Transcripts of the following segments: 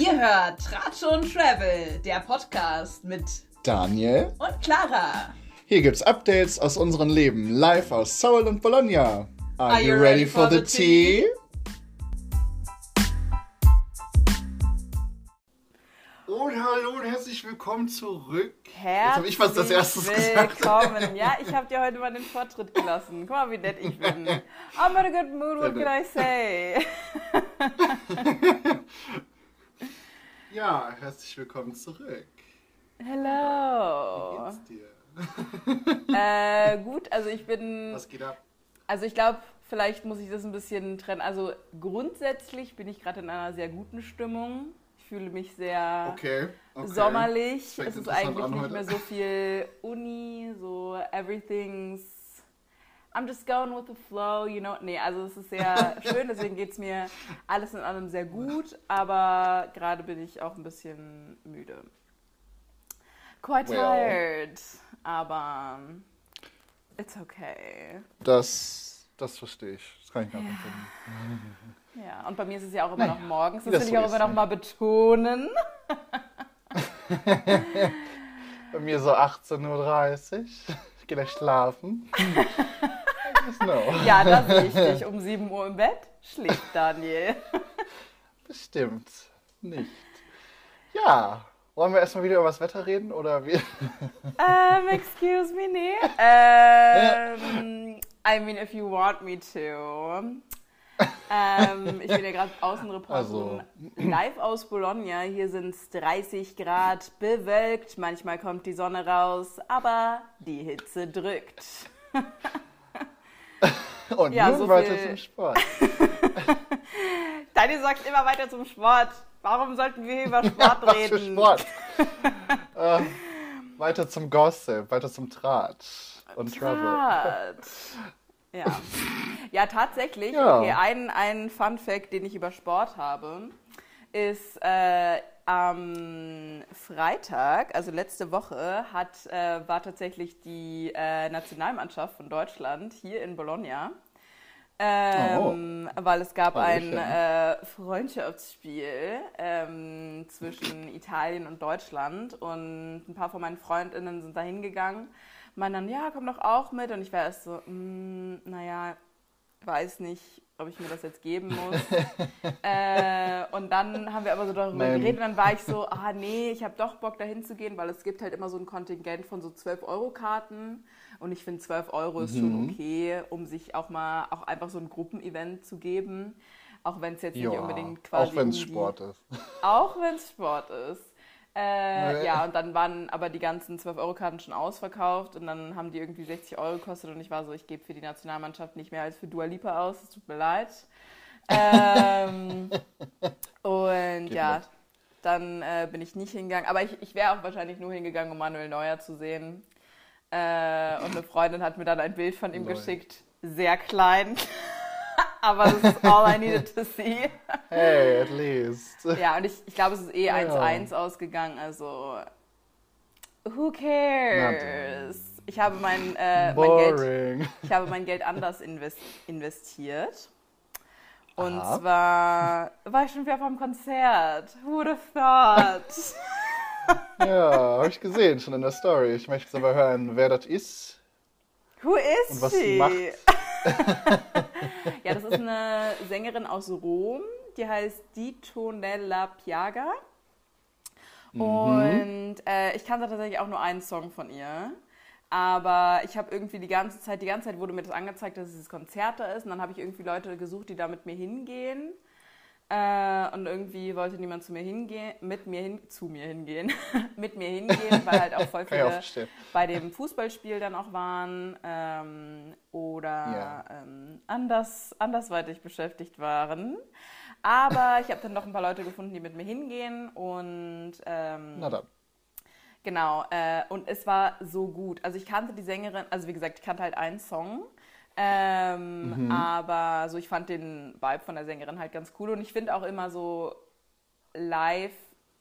Ihr hört Tratsch und Travel, der Podcast mit Daniel und Clara. Hier gibt's Updates aus unserem Leben, live aus Seoul und Bologna. Are, Are you ready, ready for, for the tea? Und hallo und herzlich willkommen zurück. Herzlich Jetzt habe ich fast das erstes willkommen. gesagt. Ja, ich habe dir heute mal den Vortritt gelassen. Guck mal, wie nett ich bin. I'm in a good mood, what can I say? ja, herzlich willkommen zurück. Hello. Wie geht's dir? äh, gut, also ich bin... Was geht ab? Also ich glaube, vielleicht muss ich das ein bisschen trennen. Also grundsätzlich bin ich gerade in einer sehr guten Stimmung fühle mich sehr okay, okay. sommerlich. Es ist eigentlich nicht mehr so viel Uni, so everything's. I'm just going with the flow, you know. Nee, also es ist sehr schön, deswegen geht es mir alles in allem sehr gut, aber gerade bin ich auch ein bisschen müde. Quite well. tired, aber it's okay. Das, das verstehe ich. Das kann ich nachvollziehen. Ja. Ja, und bei mir ist es ja auch immer naja, noch morgens. Das, das will ich auch immer noch mal betonen. bei mir so 18.30 Uhr. Gehe gleich schlafen. ja, da sehe ich dich um 7 Uhr im Bett. Schläft Daniel. Bestimmt nicht. Ja, wollen wir erstmal wieder über das Wetter reden oder wie? Um, excuse me, nee. Um, I mean, if you want me to ähm, ich bin ja gerade Außenreporter also. live aus Bologna. Hier sind es 30 Grad, bewölkt. Manchmal kommt die Sonne raus, aber die Hitze drückt. Und ja, nun so weiter zum Sport. Daniel sagt immer weiter zum Sport. Warum sollten wir über Sport ja, reden? Für Sport. äh, weiter zum Gossip, weiter zum Tratsch und Travel. Ja. Ja, tatsächlich. Ja. Okay, ein, ein Fun Fact, den ich über Sport habe, ist äh, am Freitag, also letzte Woche, hat, äh, war tatsächlich die äh, Nationalmannschaft von Deutschland hier in Bologna. Ähm, oh. Weil es gab ein äh, Freundschaftsspiel ähm, zwischen Italien und Deutschland und ein paar von meinen Freundinnen sind da hingegangen meinen dann, ja, komm doch auch mit. Und ich war erst so, mm, naja, weiß nicht, ob ich mir das jetzt geben muss. äh, und dann haben wir aber so darüber Nein. geredet und dann war ich so, ah nee, ich habe doch Bock dahin zu gehen, weil es gibt halt immer so ein Kontingent von so 12-Euro-Karten. Und ich finde 12 Euro ist mhm. schon okay, um sich auch mal auch einfach so ein Gruppenevent zu geben. Auch wenn es jetzt ja, nicht unbedingt quasi. Auch wenn es Sport ist. Auch wenn es Sport ist. Äh, ja, und dann waren aber die ganzen 12-Euro-Karten schon ausverkauft und dann haben die irgendwie 60 Euro gekostet und ich war so, ich gebe für die Nationalmannschaft nicht mehr als für Dua Lipa aus, es tut mir leid. ähm, und Geht ja, mit. dann äh, bin ich nicht hingegangen, aber ich, ich wäre auch wahrscheinlich nur hingegangen, um Manuel Neuer zu sehen. Äh, und eine Freundin hat mir dann ein Bild von ihm Neu. geschickt, sehr klein aber das ist all I needed to see. Hey, at least. Ja, und ich, ich glaube, es ist eh 1-1 ja. ausgegangen, also who cares? Ich habe mein, äh, mein, Geld, ich habe mein Geld anders invest, investiert. Und Aha. zwar war ich schon wieder vom Konzert. Who would have thought? ja, habe ich gesehen, schon in der Story. Ich möchte aber hören, wer das ist. Who is und was sie macht. ja, das ist eine Sängerin aus Rom, die heißt Ditonella Piaga. Mhm. Und äh, ich kannte tatsächlich auch nur einen Song von ihr. Aber ich habe irgendwie die ganze Zeit, die ganze Zeit wurde mir das angezeigt, dass es das Konzert da ist. Und dann habe ich irgendwie Leute gesucht, die da mit mir hingehen. Äh, und irgendwie wollte niemand zu mir hingehen, mit mir hin, zu mir hingehen, mit mir hingehen, weil halt auch voll viele bei dem Fußballspiel dann auch waren ähm, oder ja. ähm, anders, andersweitig beschäftigt waren. Aber ich habe dann noch ein paar Leute gefunden, die mit mir hingehen und ähm, Na dann. Genau, äh, und es war so gut. Also ich kannte die Sängerin, also wie gesagt, ich kannte halt einen Song ähm, mhm. Aber so, ich fand den Vibe von der Sängerin halt ganz cool und ich finde auch immer so live,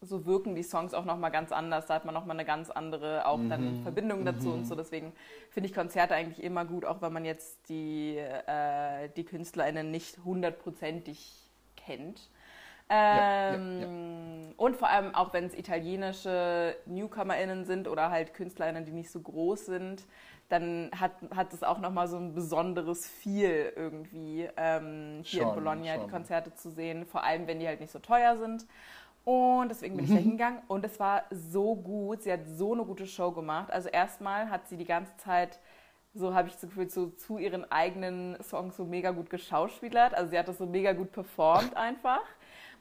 so wirken die Songs auch nochmal ganz anders. Da hat man nochmal eine ganz andere auch dann mhm. Verbindung dazu mhm. und so. Deswegen finde ich Konzerte eigentlich immer gut, auch wenn man jetzt die, äh, die KünstlerInnen nicht hundertprozentig kennt. Ähm, ja, ja, und vor allem auch, wenn es italienische NewcomerInnen sind oder halt KünstlerInnen, die nicht so groß sind, dann hat, hat es auch nochmal so ein besonderes Feel irgendwie, ähm, hier schon, in Bologna schon. die Konzerte zu sehen, vor allem wenn die halt nicht so teuer sind. Und deswegen bin ich da mhm. hingegangen und es war so gut. Sie hat so eine gute Show gemacht. Also erstmal hat sie die ganze Zeit, so habe ich das Gefühl, so zu ihren eigenen Songs so mega gut geschauspielert. Also sie hat das so mega gut performt einfach.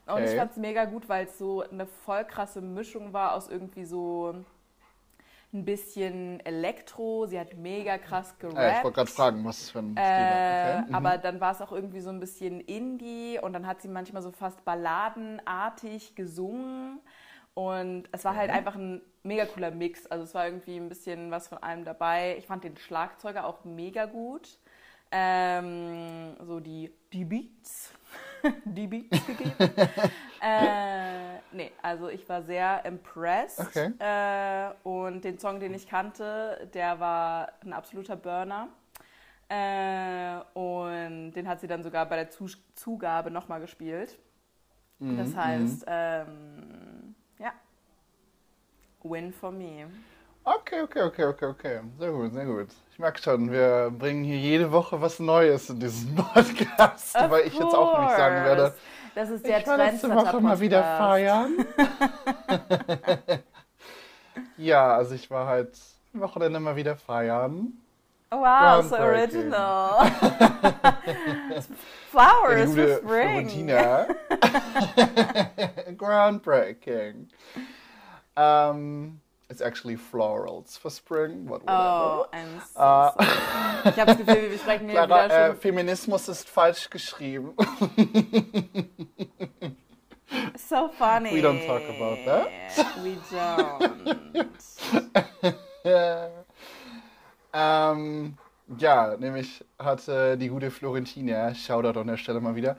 Und okay. ich fand es mega gut, weil es so eine voll krasse Mischung war aus irgendwie so ein bisschen Elektro, sie hat mega krass gerappt. Ja, ich wollte gerade fragen, was es für ein äh, okay. mhm. Aber dann war es auch irgendwie so ein bisschen Indie und dann hat sie manchmal so fast balladenartig gesungen. Und es war halt einfach ein mega cooler Mix. Also es war irgendwie ein bisschen was von allem dabei. Ich fand den Schlagzeuger auch mega gut. Ähm, so die, die Beats. die Beats gegeben. äh, nee, also ich war sehr impressed. Okay. Äh, und den Song, den ich kannte, der war ein absoluter Burner. Äh, und den hat sie dann sogar bei der Zu Zugabe nochmal gespielt. Mhm, das heißt, mhm. ähm, ja, Win for me. Okay, okay, okay, okay, okay. Sehr gut, sehr gut. Ich merke schon, wir bringen hier jede Woche was Neues in diesen Podcast, of weil ich jetzt auch nicht sagen werde. Das ist der ich werde letzte Woche mal wieder feiern. ja, also ich war halt Wochenende mal wieder feiern. Oh, wow, so original. Flowers for spring. Florentina. Groundbreaking. Um, It's actually florals for spring, but whatever. Oh, I'm so uh, sorry. Ich habe das Gefühl, wir sprechen hier Clara, wieder äh, Feminismus ist falsch geschrieben. so funny. We don't talk about that. We don't. ähm, ja, nämlich hatte die gute Florentina, Shoutout an der Stelle mal wieder,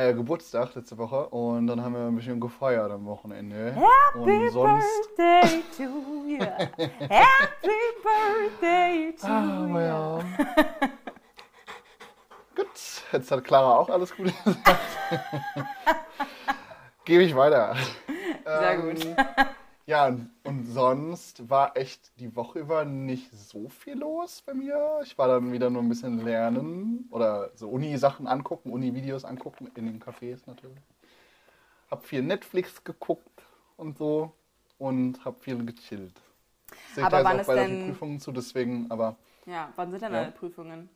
äh, Geburtstag letzte Woche und dann haben wir ein bisschen gefeiert am Wochenende. Happy und sonst... Birthday to you. Happy Birthday to ah, you. Ja. Gut, jetzt hat Clara auch alles Gute gesagt. Gebe ich weiter. Sehr ähm, gut. Ja, und, sonst war echt die Woche über nicht so viel los bei mir. Ich war dann wieder nur ein bisschen lernen oder so Uni-Sachen angucken, Uni-Videos angucken, in den Cafés natürlich. Hab viel Netflix geguckt und so und hab viel gechillt. Seht aber wann ist bei denn... Prüfungen zu, deswegen, aber... Ja, wann sind denn ja. deine Prüfungen?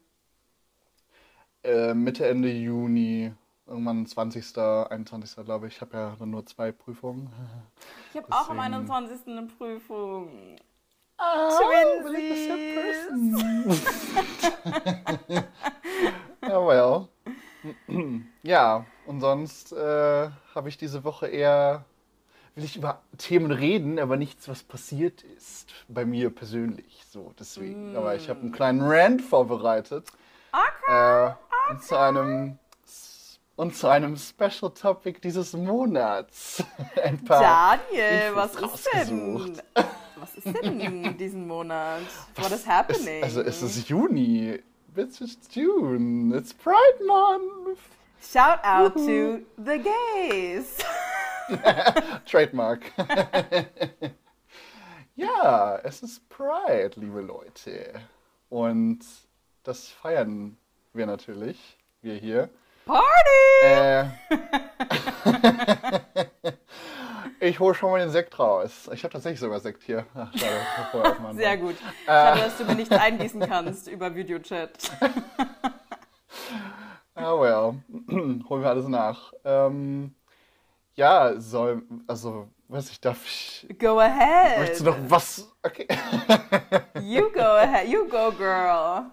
Äh, Mitte, Ende Juni irgendwann 20., 21. glaube ich. Ich habe ja dann nur zwei Prüfungen. Ich habe auch am 21. eine Prüfung. Oh, Twinsies! ja, well. ja, und sonst äh, habe ich diese Woche eher, will ich über Themen reden, aber nichts, was passiert ist. Bei mir persönlich. So, deswegen. Mm. Aber ich habe einen kleinen Rant vorbereitet. Okay. Äh, okay. zu einem und zu einem Special Topic dieses Monats. Ein paar Daniel, was ist denn? Was ist denn diesen Monat? Was, What is happening? Es, also es ist Juni. It's June. It's Pride Month. Shout out to the gays. Trademark. ja, es ist Pride, liebe Leute. Und das feiern wir natürlich, wir hier. Party! Äh, ich hole schon mal den Sekt raus. Ich habe tatsächlich sogar Sekt hier. Ach, schade. Sehr gut. Äh, schade, dass du mir nichts eingießen kannst über Videochat. Ah, oh well. Holen wir alles nach. Ähm, ja, soll, also, weiß ich, darf ich. Go ahead. Möchtest du noch was? Okay. you go ahead. You go, girl.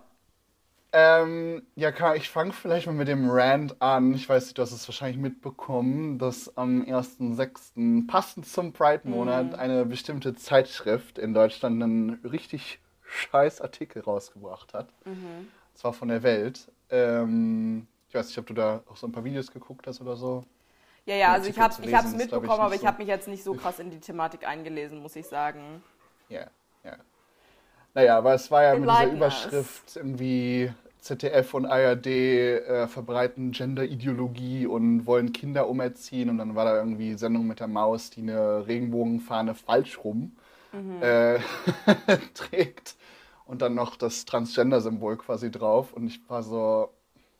Ähm, ja, Karl, ich fange vielleicht mal mit dem Rand an. Ich weiß, du hast es wahrscheinlich mitbekommen, dass am 1.6. passend zum Pride-Monat mhm. eine bestimmte Zeitschrift in Deutschland einen richtig scheiß Artikel rausgebracht hat. Mhm. Zwar von der Welt. Ähm, ich weiß nicht, ob du da auch so ein paar Videos geguckt hast oder so. Ja, ja, also ich habe es mitbekommen, aber ich so. habe mich jetzt nicht so krass in die Thematik eingelesen, muss ich sagen. Ja, ja. Naja, aber es war ja mit dieser Überschrift irgendwie ZDF und ARD äh, verbreiten Gender-Ideologie und wollen Kinder umerziehen. Und dann war da irgendwie Sendung mit der Maus, die eine Regenbogenfahne falsch rum mhm. äh, trägt. Und dann noch das Transgender-Symbol quasi drauf. Und ich war so,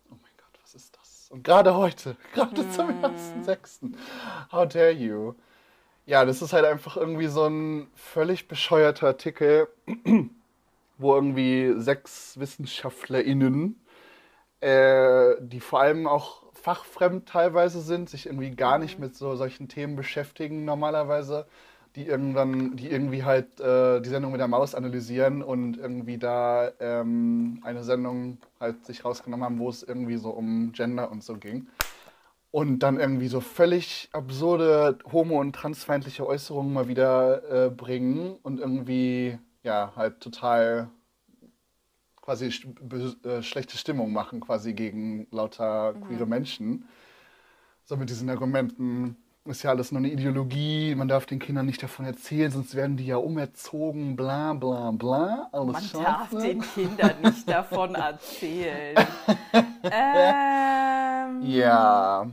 oh mein Gott, was ist das? Und gerade heute, gerade mhm. zum 1.6. How dare you? Ja, das ist halt einfach irgendwie so ein völlig bescheuerter Artikel wo irgendwie sechs WissenschaftlerInnen, äh, die vor allem auch fachfremd teilweise sind, sich irgendwie gar nicht mit so solchen Themen beschäftigen normalerweise, die irgendwann, die irgendwie halt äh, die Sendung mit der Maus analysieren und irgendwie da ähm, eine Sendung halt sich rausgenommen haben, wo es irgendwie so um Gender und so ging. Und dann irgendwie so völlig absurde homo- und transfeindliche Äußerungen mal wieder äh, bringen und irgendwie ja, halt total quasi äh, schlechte Stimmung machen, quasi gegen lauter mhm. queere Menschen. So mit diesen Argumenten, ist ja alles nur eine Ideologie, man darf den Kindern nicht davon erzählen, sonst werden die ja umerzogen, bla bla bla. Alles man Scheiße. darf den Kindern nicht davon erzählen. ähm. Ja.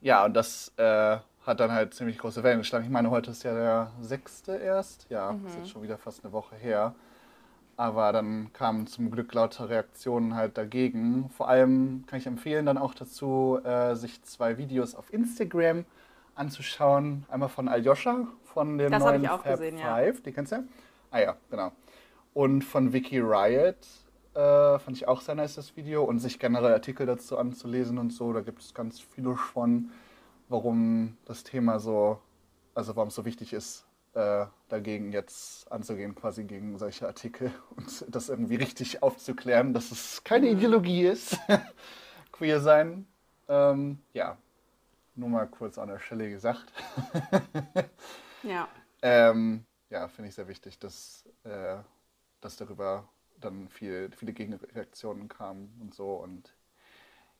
ja, und das äh, hat dann halt ziemlich große Wellen geschlagen. Ich meine, heute ist ja der sechste erst. Ja, mhm. ist jetzt schon wieder fast eine Woche her. Aber dann kamen zum Glück lauter Reaktionen halt dagegen. Vor allem kann ich empfehlen dann auch dazu, äh, sich zwei Videos auf Instagram anzuschauen. Einmal von Aljoscha von dem das neuen Fab gesehen, 5. Ja. Die kennst du? Ah ja, genau. Und von Vicky Riot. Äh, fand ich auch sehr nice, das Video. Und sich generell Artikel dazu anzulesen und so. Da gibt es ganz viele von warum das Thema so, also warum es so wichtig ist, äh, dagegen jetzt anzugehen, quasi gegen solche Artikel und das irgendwie richtig aufzuklären, dass es keine mhm. Ideologie ist, queer sein. Ähm, ja, nur mal kurz an der Stelle gesagt. ja. Ähm, ja, finde ich sehr wichtig, dass, äh, dass darüber dann viel, viele Gegenreaktionen kamen und so und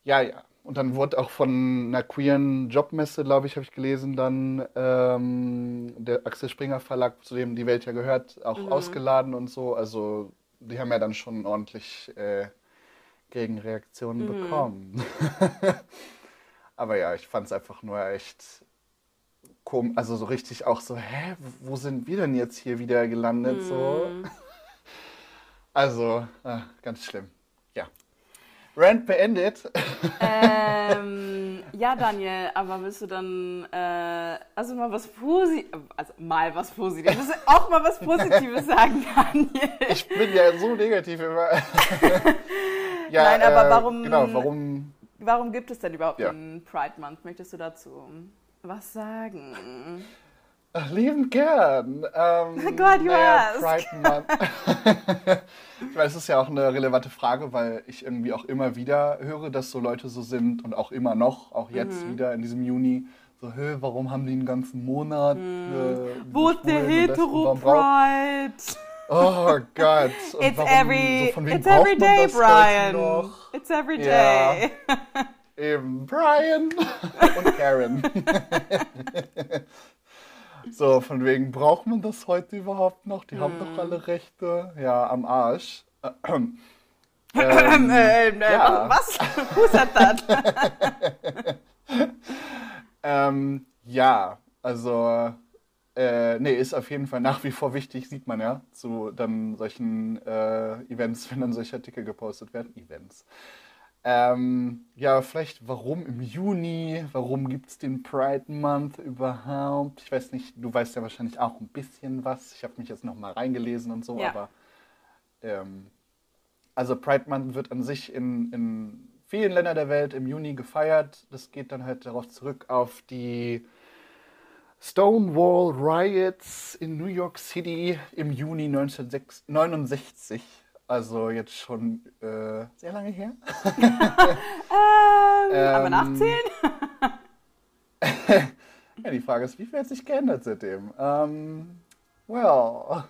ja, ja. Und dann wurde auch von einer queeren Jobmesse, glaube ich, habe ich gelesen, dann ähm, der Axel Springer Verlag, zu dem die Welt ja gehört, auch mhm. ausgeladen und so. Also die haben ja dann schon ordentlich äh, Gegenreaktionen mhm. bekommen. Aber ja, ich fand es einfach nur echt komisch, also so richtig auch so, hä, wo sind wir denn jetzt hier wieder gelandet? Mhm. So. Also, äh, ganz schlimm. Ja. Rant beendet. Ähm, ja, Daniel, aber willst du dann äh, also mal was Positives, also mal was Positives, auch mal was Positives sagen, Daniel? Ich bin ja so negativ immer. ja, Nein, aber äh, warum, genau, warum, warum gibt es denn überhaupt ja. einen Pride Month? Möchtest du dazu was sagen? Lieben gern. Ähm, Glad you naja, Pride Month. ich weiß, es ist ja auch eine relevante Frage, weil ich irgendwie auch immer wieder höre, dass so Leute so sind und auch immer noch, auch jetzt mhm. wieder in diesem Juni, so, hey, warum haben die einen ganzen Monat? Mhm. Äh, Wo ist der Hetero-Pride? Oh Gott. Und it's warum, every, so it's every day, Brian. It's every day. Ja. Eben, Brian und Karen. So, von wegen, braucht man das heute überhaupt noch? Die hm. haben doch hm. alle Rechte. Ja, am Arsch. ähm, äh, äh, ja. Was? Who said that? ähm, ja, also äh, nee, ist auf jeden Fall nach wie vor wichtig, sieht man ja, zu dann solchen äh, Events, wenn dann solche Artikel gepostet werden. Events. Ähm, ja, vielleicht warum im Juni? Warum gibt es den Pride Month überhaupt? Ich weiß nicht, du weißt ja wahrscheinlich auch ein bisschen was. Ich habe mich jetzt nochmal reingelesen und so, ja. aber ähm, also Pride Month wird an sich in, in vielen Ländern der Welt im Juni gefeiert. Das geht dann halt darauf zurück auf die Stonewall Riots in New York City im Juni 1969. Also jetzt schon äh, sehr lange her. ähm, ähm, aber nachzählen? ja, die Frage ist, wie viel hat sich geändert seitdem? Ähm, well.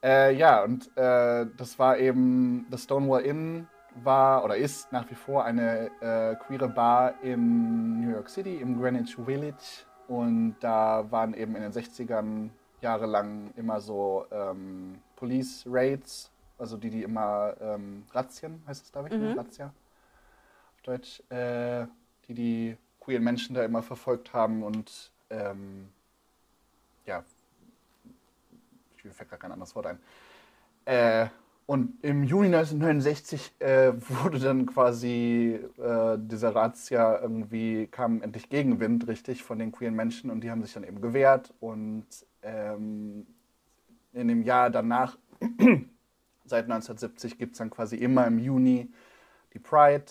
Äh, ja, und äh, das war eben, das Stonewall Inn war oder ist nach wie vor eine äh, queere Bar in New York City, im Greenwich Village. Und da waren eben in den 60ern jahrelang immer so ähm, Police Raids also die, die immer ähm, Razzien, heißt es, glaube ich, ne? mhm. Razzia auf Deutsch, äh, die die queeren Menschen da immer verfolgt haben und ähm, ja, ich fällt gar kein anderes Wort ein. Äh, und im Juni 1969 äh, wurde dann quasi äh, dieser Razzia irgendwie, kam endlich Gegenwind, richtig, von den queeren Menschen und die haben sich dann eben gewehrt und ähm, in dem Jahr danach, seit 1970, gibt es dann quasi immer im Juni die Pride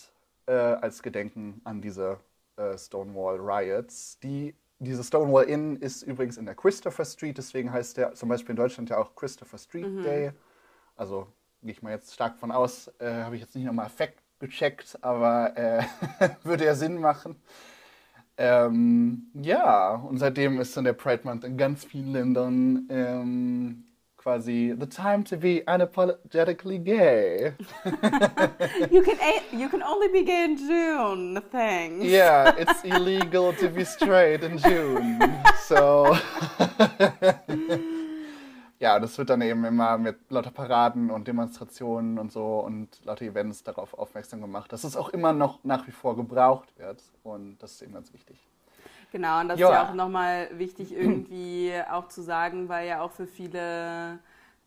äh, als Gedenken an diese äh, Stonewall Riots. Die, diese Stonewall Inn ist übrigens in der Christopher Street, deswegen heißt der zum Beispiel in Deutschland ja auch Christopher Street mhm. Day. Also gehe ich mal jetzt stark von aus, äh, habe ich jetzt nicht nochmal Effekt gecheckt, aber äh, würde ja Sinn machen. Ähm, ja, und seitdem ist dann der Pride Month in ganz vielen Ländern ähm, quasi the time to be unapologetically gay. you can you can only be gay in June. Thanks. Yeah, it's illegal to be straight in June. So ja, das wird dann eben immer mit lauter Paraden und Demonstrationen und so und lauter Events darauf aufmerksam gemacht, dass es auch immer noch nach wie vor gebraucht wird. Und das ist eben ganz wichtig. Genau, und das ja. ist ja auch nochmal wichtig irgendwie auch zu sagen, weil ja auch für viele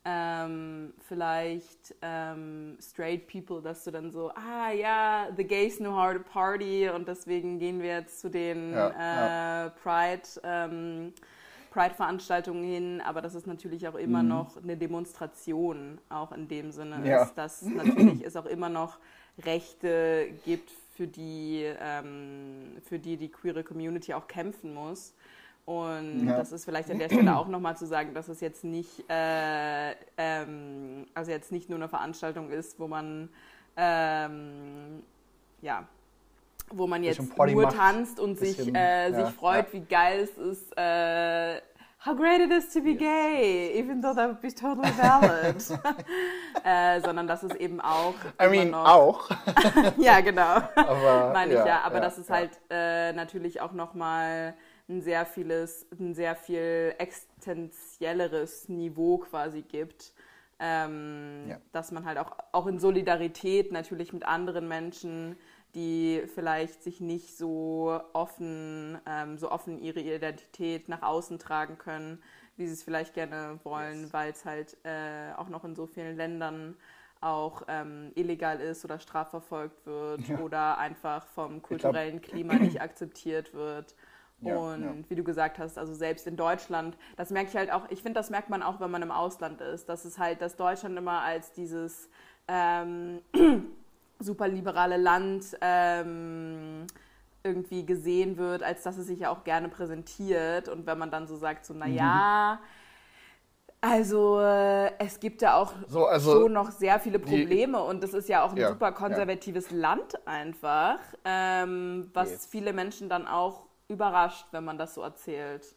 ähm, vielleicht ähm, straight people, dass du dann so, ah ja, the gays know how to party und deswegen gehen wir jetzt zu den ja, äh, ja. Pride. Ähm, Pride-Veranstaltungen hin, aber das ist natürlich auch immer mhm. noch eine Demonstration, auch in dem Sinne ja. dass natürlich es auch immer noch Rechte gibt, für die, ähm, für die die queere Community auch kämpfen muss. Und ja. das ist vielleicht an der Stelle auch nochmal zu sagen, dass es jetzt nicht, äh, ähm, also jetzt nicht nur eine Veranstaltung ist, wo man, ähm, ja, wo man jetzt nur macht, tanzt und sich, äh, ja, sich freut, ja. wie geil es ist, äh, how great it is to be yes. gay, even though that would be totally valid. äh, sondern dass es eben auch. I mean, noch, auch. ja, genau. Meine ich ja, aber dass es halt äh, natürlich auch nochmal ein sehr vieles, ein sehr viel existenzielleres Niveau quasi gibt. Ähm, ja. Dass man halt auch, auch in Solidarität natürlich mit anderen Menschen die vielleicht sich nicht so offen, ähm, so offen ihre Identität nach außen tragen können, wie sie es vielleicht gerne wollen, yes. weil es halt äh, auch noch in so vielen Ländern auch ähm, illegal ist oder strafverfolgt wird ja. oder einfach vom kulturellen glaub, Klima nicht akzeptiert wird. Ja, und ja. wie du gesagt hast, also selbst in Deutschland, das merke ich halt auch, ich finde, das merkt man auch, wenn man im Ausland ist, dass es halt, dass Deutschland immer als dieses ähm, super liberale Land ähm, irgendwie gesehen wird, als dass es sich ja auch gerne präsentiert. Und wenn man dann so sagt, so, naja, mhm. Also äh, es gibt ja auch so, also schon noch sehr viele Probleme die, und es ist ja auch ein ja, super konservatives ja. Land einfach, ähm, was yes. viele Menschen dann auch überrascht, wenn man das so erzählt.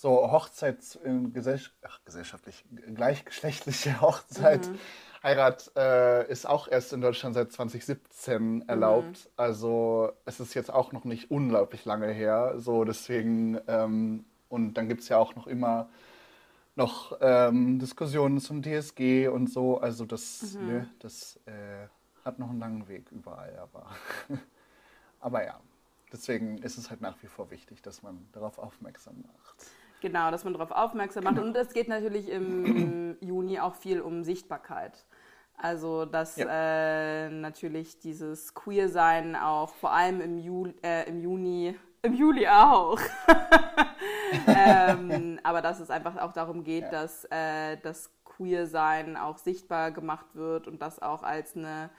So Hochzeits, äh, gesell ach, gesellschaftlich, gleichgeschlechtliche Hochzeit mhm. Heirat äh, ist auch erst in Deutschland seit 2017 erlaubt. Mhm. Also es ist jetzt auch noch nicht unglaublich lange her. So deswegen, ähm, und dann gibt es ja auch noch immer noch ähm, Diskussionen zum DSG und so. Also das, mhm. ne, das äh, hat noch einen langen Weg überall, aber, aber ja. Deswegen ist es halt nach wie vor wichtig, dass man darauf aufmerksam macht. Genau, dass man darauf aufmerksam macht. Genau. Und es geht natürlich im Juni auch viel um Sichtbarkeit. Also, dass ja. äh, natürlich dieses Queer-Sein auch vor allem im, Juli, äh, im Juni, im Juli auch. ähm, aber dass es einfach auch darum geht, ja. dass äh, das Queer-Sein auch sichtbar gemacht wird und das auch als eine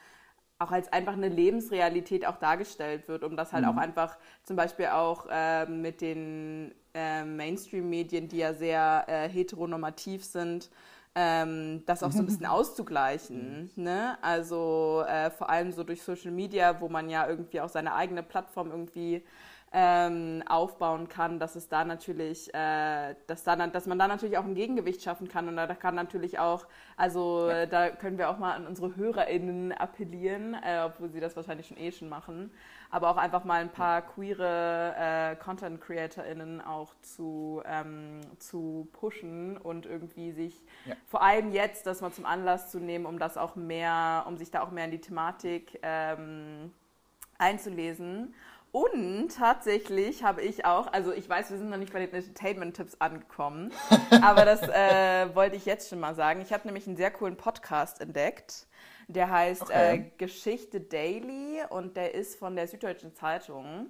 auch als einfach eine Lebensrealität auch dargestellt wird, um das halt mhm. auch einfach zum Beispiel auch äh, mit den äh, Mainstream-Medien, die ja sehr äh, heteronormativ sind, ähm, das auch so ein bisschen auszugleichen. Ne? Also äh, vor allem so durch Social Media, wo man ja irgendwie auch seine eigene Plattform irgendwie ähm, aufbauen kann, dass es da natürlich, äh, dass, da, dass man da natürlich auch ein Gegengewicht schaffen kann und da kann natürlich auch, also ja. da können wir auch mal an unsere HörerInnen appellieren, äh, obwohl sie das wahrscheinlich schon eh schon machen, aber auch einfach mal ein paar queere äh, Content CreatorInnen auch zu, ähm, zu pushen und irgendwie sich ja. vor allem jetzt das mal zum Anlass zu nehmen, um das auch mehr, um sich da auch mehr in die Thematik ähm, einzulesen. Und tatsächlich habe ich auch, also ich weiß, wir sind noch nicht bei den Entertainment-Tipps angekommen, aber das äh, wollte ich jetzt schon mal sagen. Ich habe nämlich einen sehr coolen Podcast entdeckt. Der heißt okay. äh, Geschichte Daily und der ist von der Süddeutschen Zeitung.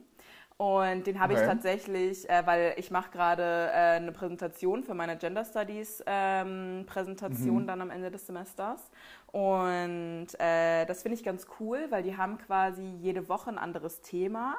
Und den habe okay. ich tatsächlich, äh, weil ich mache gerade äh, eine Präsentation für meine Gender Studies ähm, Präsentation mhm. dann am Ende des Semesters. Und äh, das finde ich ganz cool, weil die haben quasi jede Woche ein anderes Thema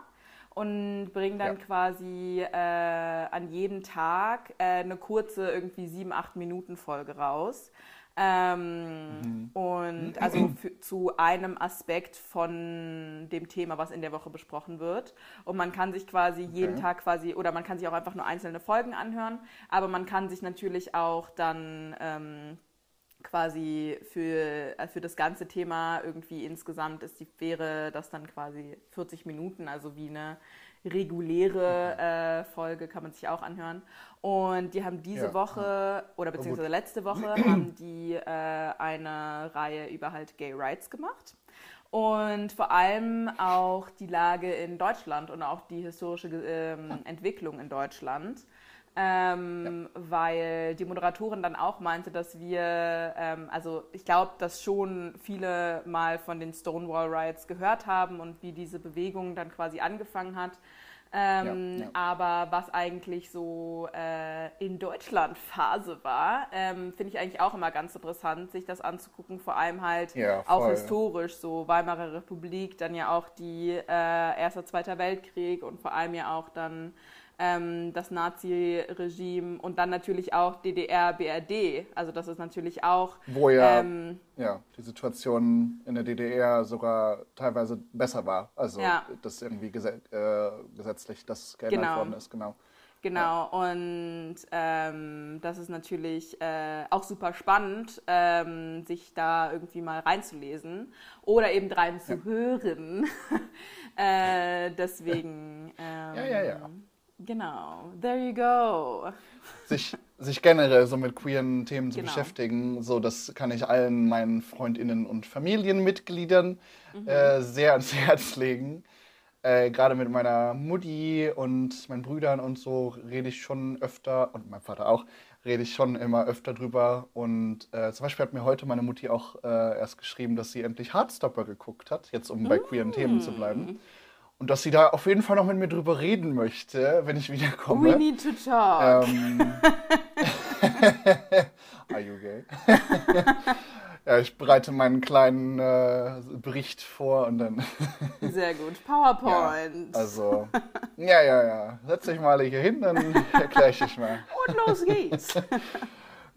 und bringen dann ja. quasi äh, an jedem Tag äh, eine kurze, irgendwie sieben, acht Minuten Folge raus. Ähm, mhm. Und also für, zu einem Aspekt von dem Thema, was in der Woche besprochen wird. Und man kann sich quasi okay. jeden Tag quasi, oder man kann sich auch einfach nur einzelne Folgen anhören, aber man kann sich natürlich auch dann ähm, quasi für, äh, für das ganze Thema irgendwie insgesamt ist die, wäre das dann quasi 40 Minuten, also wie eine reguläre äh, Folge kann man sich auch anhören. Und die haben diese ja. Woche oder beziehungsweise letzte Woche haben die äh, eine Reihe über halt Gay Rights gemacht. Und vor allem auch die Lage in Deutschland und auch die historische ähm, Entwicklung in Deutschland. Ähm, ja. weil die Moderatorin dann auch meinte, dass wir, ähm, also ich glaube, dass schon viele mal von den Stonewall Riots gehört haben und wie diese Bewegung dann quasi angefangen hat. Ähm, ja, ja. Aber was eigentlich so äh, in Deutschland Phase war, ähm, finde ich eigentlich auch immer ganz interessant, sich das anzugucken. Vor allem halt auch historisch, so Weimarer Republik, dann ja auch die äh, Erster, Zweiter Weltkrieg und vor allem ja auch dann ähm, das Nazi-Regime und dann natürlich auch DDR, BRD. Also das ist natürlich auch. Wo ja, ähm, ja die Situation in der DDR sogar teilweise besser war. Also ja. dass irgendwie gesetz, äh, gesetzlich das geändert genau. worden ist, genau. Genau, ja. und ähm, das ist natürlich äh, auch super spannend, ähm, sich da irgendwie mal reinzulesen oder eben reinzuhören. Ja. äh, deswegen. ja, ja, ja. Genau, there you go. Sich, sich generell so mit queeren Themen zu genau. beschäftigen, so das kann ich allen meinen Freundinnen und Familienmitgliedern mhm. äh, sehr ans Herz legen. Äh, Gerade mit meiner Mutti und meinen Brüdern und so rede ich schon öfter, und mein Vater auch, rede ich schon immer öfter drüber. Und äh, zum Beispiel hat mir heute meine Mutti auch äh, erst geschrieben, dass sie endlich Hardstopper geguckt hat, jetzt um bei queeren Themen zu bleiben. Und dass sie da auf jeden Fall noch mit mir drüber reden möchte, wenn ich wiederkomme. We need to talk. Ähm, are you gay? ja, ich bereite meinen kleinen äh, Bericht vor und dann. Sehr gut. PowerPoint. Ja, also, ja, ja, ja. Setz dich mal hier hin, dann erkläre ich dich mal. Und los geht's.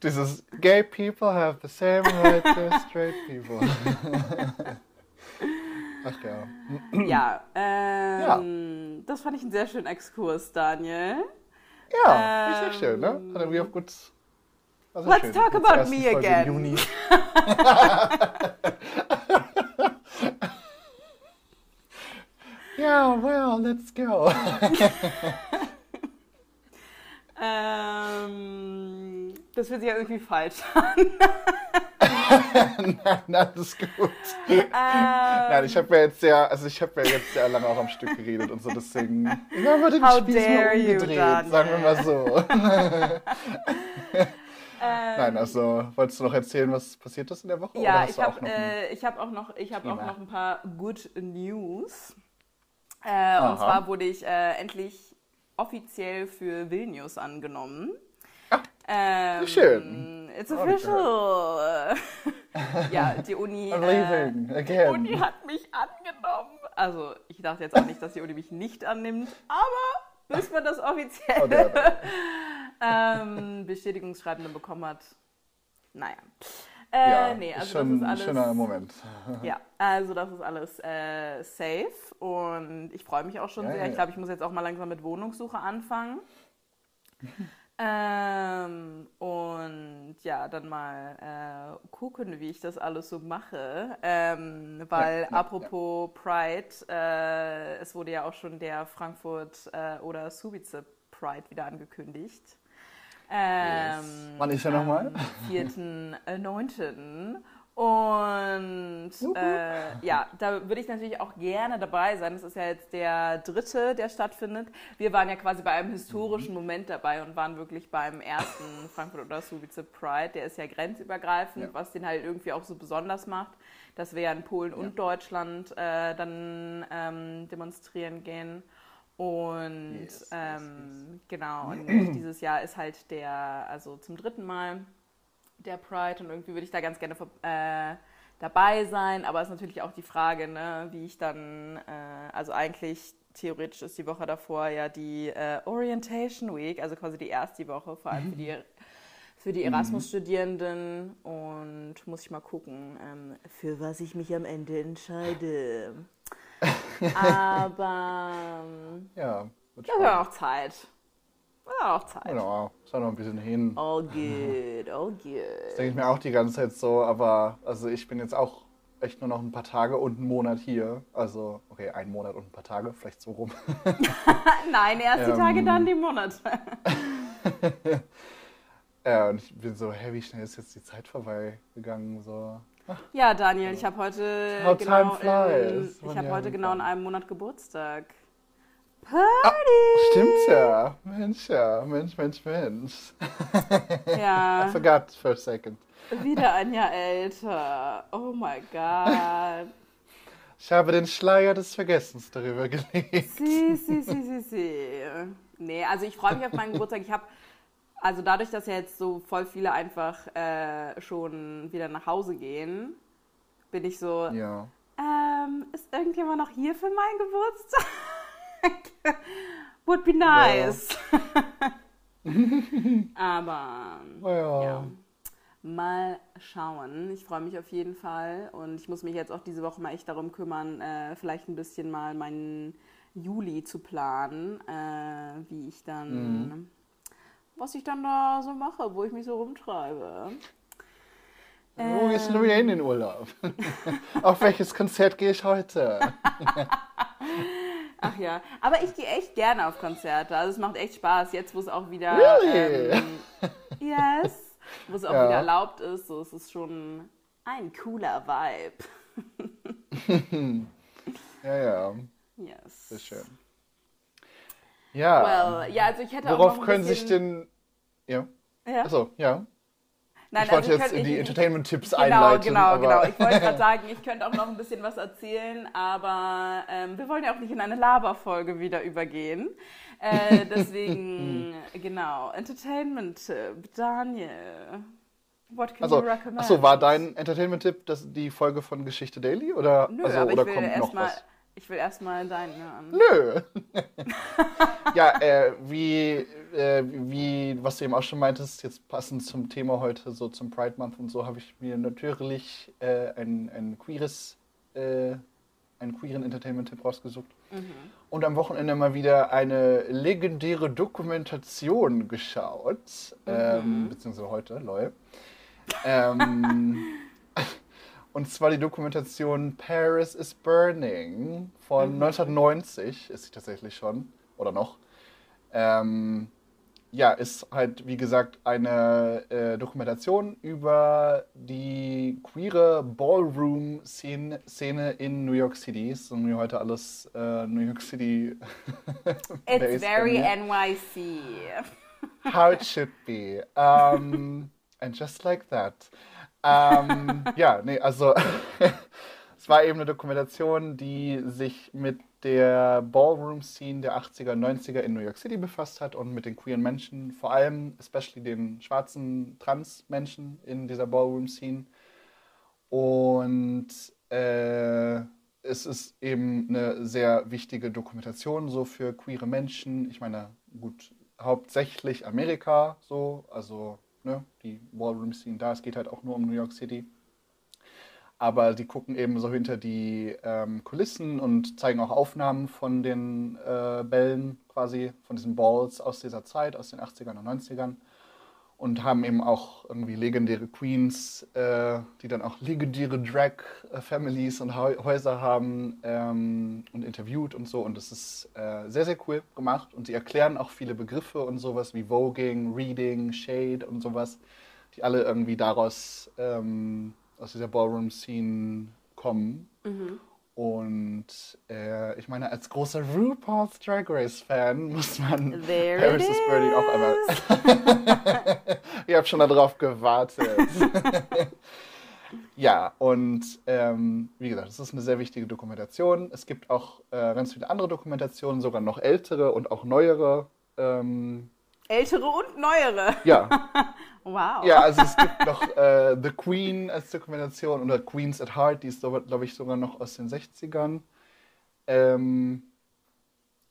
Dieses Gay people have the same right as straight people. Ach ja. Ja, ähm, ja, das fand ich einen sehr schönen Exkurs, Daniel. Ja, ähm, sehr schön, ne? Hat irgendwie auch gut. Let's schön. talk about me again. Juni. ja, well, let's go. ähm, das fühlt sich ja irgendwie falsch an. Nein, alles gut. Ähm, Nein, ich habe ja jetzt sehr, also ich habe ja jetzt sehr lange auch am Stück geredet und so, deswegen. Ich habe den How Spieß mal umgedreht, you, sagen wir mal so. Nein, also wolltest du noch erzählen, was passiert ist in der Woche? Ja, ich habe äh, hab auch, noch, ich hab auch noch ein paar Good News. Äh, und zwar wurde ich äh, endlich offiziell für Vilnius angenommen. Ähm, Schön. It's official. ja, die Uni, äh, die Uni hat mich angenommen. Also ich dachte jetzt auch nicht, dass die Uni mich nicht annimmt, aber bis man das offizielle oh, ähm, Bestätigungsschreiben bekommen hat, naja. Äh, ja, nee, also schon das ist alles, schöner Moment. ja, also das ist alles äh, safe und ich freue mich auch schon ja, sehr. Ja, ich glaube, ich muss jetzt auch mal langsam mit Wohnungssuche anfangen. Ähm, und ja, dann mal äh, gucken, wie ich das alles so mache. Ähm, weil apropos Pride, äh, es wurde ja auch schon der Frankfurt äh, oder Subice Pride wieder angekündigt. Ähm, yes. Wann ist er nochmal? Am 4.9. Und äh, ja, da würde ich natürlich auch gerne dabei sein. Das ist ja jetzt der dritte, der stattfindet. Wir waren ja quasi bei einem historischen Moment dabei und waren wirklich beim ersten Frankfurt oder Subice Pride. Der ist ja grenzübergreifend, ja. was den halt irgendwie auch so besonders macht, dass wir ja in Polen ja. und Deutschland äh, dann ähm, demonstrieren gehen. Und yes, ähm, yes, genau, und dieses Jahr ist halt der, also zum dritten Mal der Pride und irgendwie würde ich da ganz gerne äh, dabei sein, aber es ist natürlich auch die Frage, ne, wie ich dann, äh, also eigentlich theoretisch ist die Woche davor ja die äh, Orientation Week, also quasi die erste Woche, vor allem für die, für die mhm. Erasmus-Studierenden und muss ich mal gucken, ähm, für was ich mich am Ende entscheide. Aber ähm, ja, wird das wäre auch Zeit. Ja, auch Zeit. Genau, ist auch noch ein bisschen hin. All good, all good. Das denke ich mir auch die ganze Zeit so, aber also ich bin jetzt auch echt nur noch ein paar Tage und einen Monat hier. Also, okay, ein Monat und ein paar Tage, vielleicht so rum. Nein, erst die ähm, Tage, dann die Monate. ja, und ich bin so, hey, wie schnell ist jetzt die Zeit vorbei gegangen? So. Ja, Daniel, ich habe heute, genau in, ich hab heute genau in einem Monat Geburtstag. Party! Ah, stimmt ja. Mensch, ja. Mensch, Mensch, Mensch. Ja. I forgot for a second. Wieder ein Jahr älter. Oh my God. Ich habe den Schleier des Vergessens darüber gelegt. Sie, sie, sie, sie, sie. Nee, also ich freue mich auf meinen Geburtstag. Ich habe also dadurch, dass ja jetzt so voll viele einfach äh, schon wieder nach Hause gehen, bin ich so, ja. ähm, ist irgendjemand noch hier für meinen Geburtstag? Would be nice. Aber ja. ja. Mal schauen. Ich freue mich auf jeden Fall und ich muss mich jetzt auch diese Woche mal echt darum kümmern, äh, vielleicht ein bisschen mal meinen Juli zu planen, äh, wie ich dann mhm was ich dann da so mache, wo ich mich so rumtreibe. Wo gehst du wieder in den Urlaub? Auf welches Konzert gehe ich heute? Ach ja, aber ich gehe echt gerne auf Konzerte. Also es macht echt Spaß, jetzt wo es auch wieder really? ähm, yes, wo es auch ja. wieder erlaubt ist. So es ist schon ein cooler Vibe. ja, ja. Yes. Sehr schön. Ja. Well, ja, also ich hätte Worauf auch noch können sich denn. Ja. ja. Achso, ja. Nein, ich wollte also jetzt in die Entertainment-Tipps genau, einleiten. Genau, genau. Ich wollte gerade sagen, ich könnte auch noch ein bisschen was erzählen, aber ähm, wir wollen ja auch nicht in eine Laberfolge wieder übergehen. Äh, deswegen, genau, Entertainment-Tipp, Daniel. What can also, you recommend? Achso, war dein Entertainment-Tipp die Folge von Geschichte Daily? Oder, Nö, also, aber oder ich will kommt erst noch mal, was? Ich will erstmal deinen hören. Nö. ja, äh, wie, äh, wie, was du eben auch schon meintest, jetzt passend zum Thema heute, so zum Pride Month und so, habe ich mir natürlich äh, ein, ein queeres, äh, einen queeren Entertainment-Tipp rausgesucht. Mhm. Und am Wochenende mal wieder eine legendäre Dokumentation geschaut. Mhm. Ähm, beziehungsweise heute, lol. Ähm, Und zwar die Dokumentation Paris is Burning von mhm. 1990, ist sie tatsächlich schon, oder noch. Ähm, ja, ist halt, wie gesagt, eine äh, Dokumentation über die queere Ballroom-Szene in New York City. Ist irgendwie heute alles äh, New York City. It's very NYC. How it should be. Um, and just like that ähm, ja, nee, also es war eben eine Dokumentation, die sich mit der Ballroom-Scene der 80er, 90er in New York City befasst hat und mit den queeren Menschen, vor allem, especially den schwarzen Trans-Menschen in dieser Ballroom-Scene. Und äh, es ist eben eine sehr wichtige Dokumentation so für queere Menschen. Ich meine, gut, hauptsächlich Amerika so, also ne, die Ballroom-Scene da. Es geht halt auch nur um New York City. Aber die gucken eben so hinter die ähm, Kulissen und zeigen auch Aufnahmen von den äh, Bällen quasi, von diesen Balls aus dieser Zeit, aus den 80ern und 90ern und haben eben auch irgendwie legendäre Queens, äh, die dann auch legendäre Drag-Families und Häuser haben ähm, und interviewt und so. Und das ist äh, sehr, sehr cool gemacht. Und sie erklären auch viele Begriffe und sowas wie Voging, Reading, Shade und sowas, die alle irgendwie daraus, ähm, aus dieser Ballroom-Scene kommen. Mhm. Und äh, ich meine, als großer RuPaul's Drag Race-Fan muss man There Paris is Birdie auch einmal. ich habe schon darauf gewartet. ja, und ähm, wie gesagt, es ist eine sehr wichtige Dokumentation. Es gibt auch äh, ganz viele andere Dokumentationen, sogar noch ältere und auch neuere. Ähm, ältere und neuere? Ja. Wow. Ja, also es gibt noch äh, The Queen als Dokumentation oder Queens at Heart, die ist, glaube ich, sogar noch aus den 60ern. Ähm,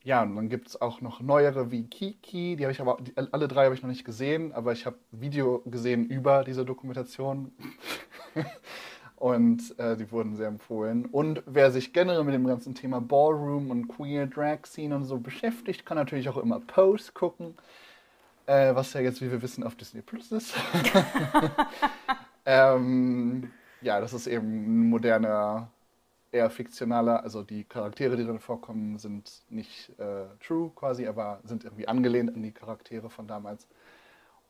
ja, und dann gibt es auch noch neuere wie Kiki, die habe ich aber, die, alle drei habe ich noch nicht gesehen, aber ich habe Video gesehen über diese Dokumentation. und äh, die wurden sehr empfohlen. Und wer sich generell mit dem ganzen Thema Ballroom und Queer Drag Scene und so beschäftigt, kann natürlich auch immer Pose gucken äh, was ja jetzt, wie wir wissen, auf Disney Plus ist. ähm, ja, das ist eben ein moderner, eher fiktionaler, also die Charaktere, die drin vorkommen, sind nicht äh, true quasi, aber sind irgendwie angelehnt an die Charaktere von damals.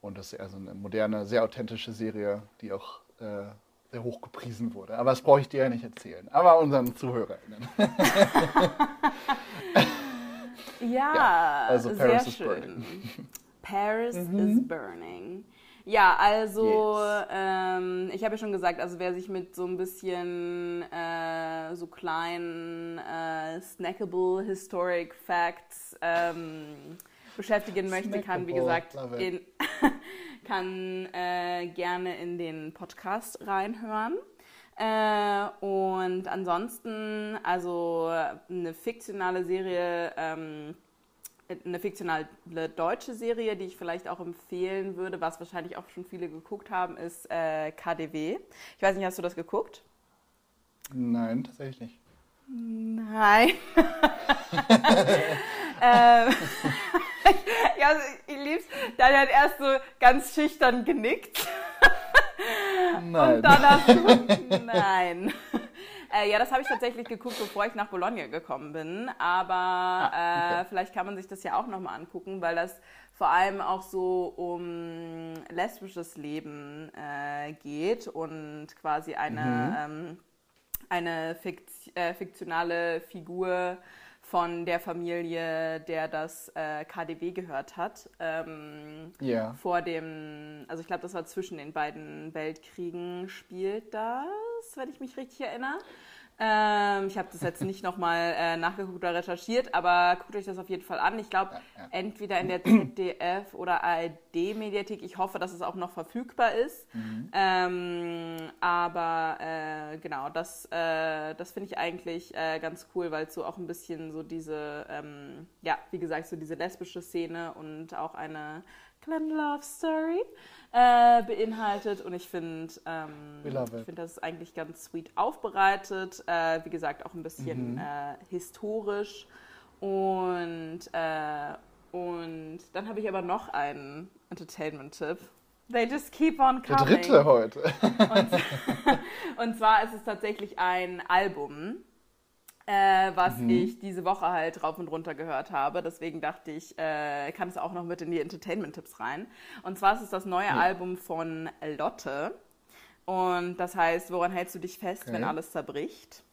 Und das ist eher so eine moderne, sehr authentische Serie, die auch äh, sehr hoch gepriesen wurde. Aber das brauche ich dir ja nicht erzählen, aber unseren ZuhörerInnen. ja, ja, also Paris sehr schön. Paris mhm. is Burning. Ja, also yes. ähm, ich habe ja schon gesagt, also wer sich mit so ein bisschen äh, so kleinen äh, snackable Historic Facts ähm, beschäftigen möchte, kann wie gesagt in, kann äh, gerne in den Podcast reinhören. Äh, und ansonsten, also eine fiktionale Serie. Ähm, eine fiktionale deutsche Serie, die ich vielleicht auch empfehlen würde, was wahrscheinlich auch schon viele geguckt haben, ist äh, KDW. Ich weiß nicht, hast du das geguckt? Nein, tatsächlich nicht. Nein. ähm, ja, also ich lieb's. Dann hat erst so ganz schüchtern genickt. Nein. Und dann hast du, nein. Äh, ja, das habe ich tatsächlich geguckt, bevor ich nach Bologna gekommen bin. Aber ah, okay. äh, vielleicht kann man sich das ja auch nochmal angucken, weil das vor allem auch so um lesbisches Leben äh, geht und quasi eine, mhm. ähm, eine Fikt äh, fiktionale Figur von der Familie, der das äh, KDW gehört hat. Ähm, yeah. Vor dem, also ich glaube, das war zwischen den beiden Weltkriegen, spielt das, wenn ich mich richtig erinnere. Ähm, ich habe das jetzt nicht nochmal äh, nachgeguckt oder recherchiert, aber guckt euch das auf jeden Fall an. Ich glaube, ja, ja. entweder in der ZDF oder ARD-Mediathek. Ich hoffe, dass es auch noch verfügbar ist. Mhm. Ähm, aber äh, genau, das, äh, das finde ich eigentlich äh, ganz cool, weil es so auch ein bisschen so diese, ähm, ja, wie gesagt, so diese lesbische Szene und auch eine kleine Love Story äh, beinhaltet. Und ich finde, ähm, ich finde, das ist eigentlich ganz sweet aufbereitet. Äh, wie gesagt, auch ein bisschen mhm. äh, historisch. Und, äh, und dann habe ich aber noch einen Entertainment-Tipp. They just keep on coming. Der dritte heute. und, und zwar ist es tatsächlich ein Album äh, was mhm. ich diese Woche halt rauf und runter gehört habe. Deswegen dachte ich, äh, kann es auch noch mit in die Entertainment-Tipps rein. Und zwar ist es das neue ja. Album von Lotte. Und das heißt, woran hältst du dich fest, okay. wenn alles zerbricht?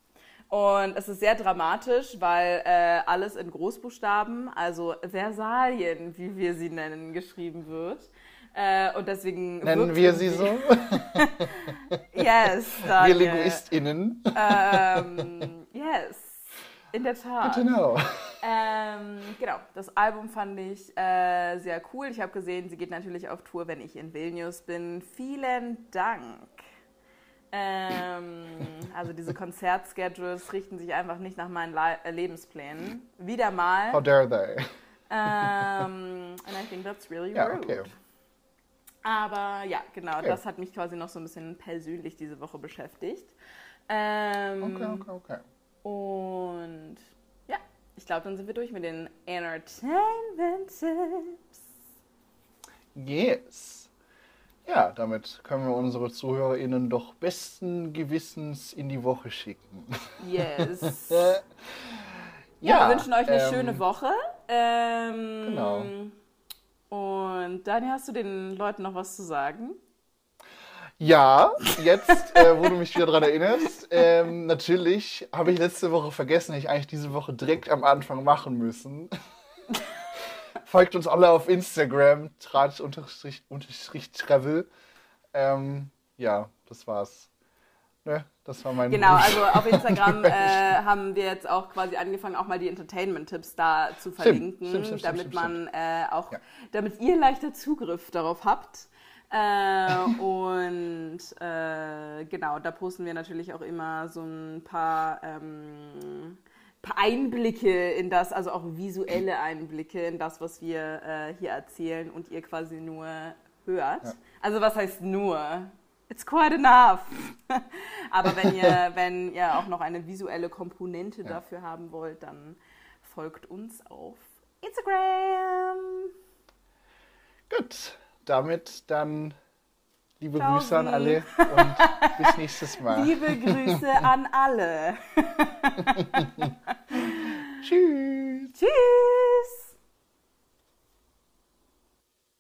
Und es ist sehr dramatisch, weil äh, alles in Großbuchstaben, also Versalien, wie wir sie nennen, geschrieben wird. Äh, und deswegen. Nennen wir sie so? yes. Daniel. Wir LinguistInnen. Ähm, yes. In der Tat. Genau. Ähm, genau, das Album fand ich äh, sehr cool. Ich habe gesehen, sie geht natürlich auf Tour, wenn ich in Vilnius bin. Vielen Dank. Ähm, also diese Konzertschedules richten sich einfach nicht nach meinen Le Lebensplänen. Wieder mal. How dare they? Um, and I think that's really ja, rude. Okay. Aber ja, genau, okay. das hat mich quasi noch so ein bisschen persönlich diese Woche beschäftigt. Ähm, okay, okay, okay. Und ja, ich glaube, dann sind wir durch mit den Entertainment-Tipps. Yes. Ja, damit können wir unsere ZuhörerInnen doch besten Gewissens in die Woche schicken. Yes. ja, ja, wir wünschen euch eine ähm, schöne Woche. Ähm, genau. Und Daniel, hast du den Leuten noch was zu sagen? Ja, jetzt, äh, wo du mich wieder daran erinnerst, ähm, natürlich habe ich letzte Woche vergessen, ich eigentlich diese Woche direkt am Anfang machen müssen. Folgt uns alle auf Instagram, tratsch-travel. Ähm, ja, das war's. Ne, das war mein Genau, Wunsch. also auf Instagram äh, haben wir jetzt auch quasi angefangen, auch mal die Entertainment-Tipps da zu verlinken, stimmt, stimmt, stimmt, damit man äh, auch, ja. damit ihr leichter Zugriff darauf habt. Äh, und äh, genau, da posten wir natürlich auch immer so ein paar, ähm, paar Einblicke in das, also auch visuelle Einblicke in das, was wir äh, hier erzählen und ihr quasi nur hört. Ja. Also was heißt nur? It's quite enough. Aber wenn ihr, wenn ihr auch noch eine visuelle Komponente ja. dafür haben wollt, dann folgt uns auf Instagram. Gut, damit dann liebe Ciao Grüße an alle und bis nächstes Mal. Liebe Grüße an alle. Tschüss. Tschüss.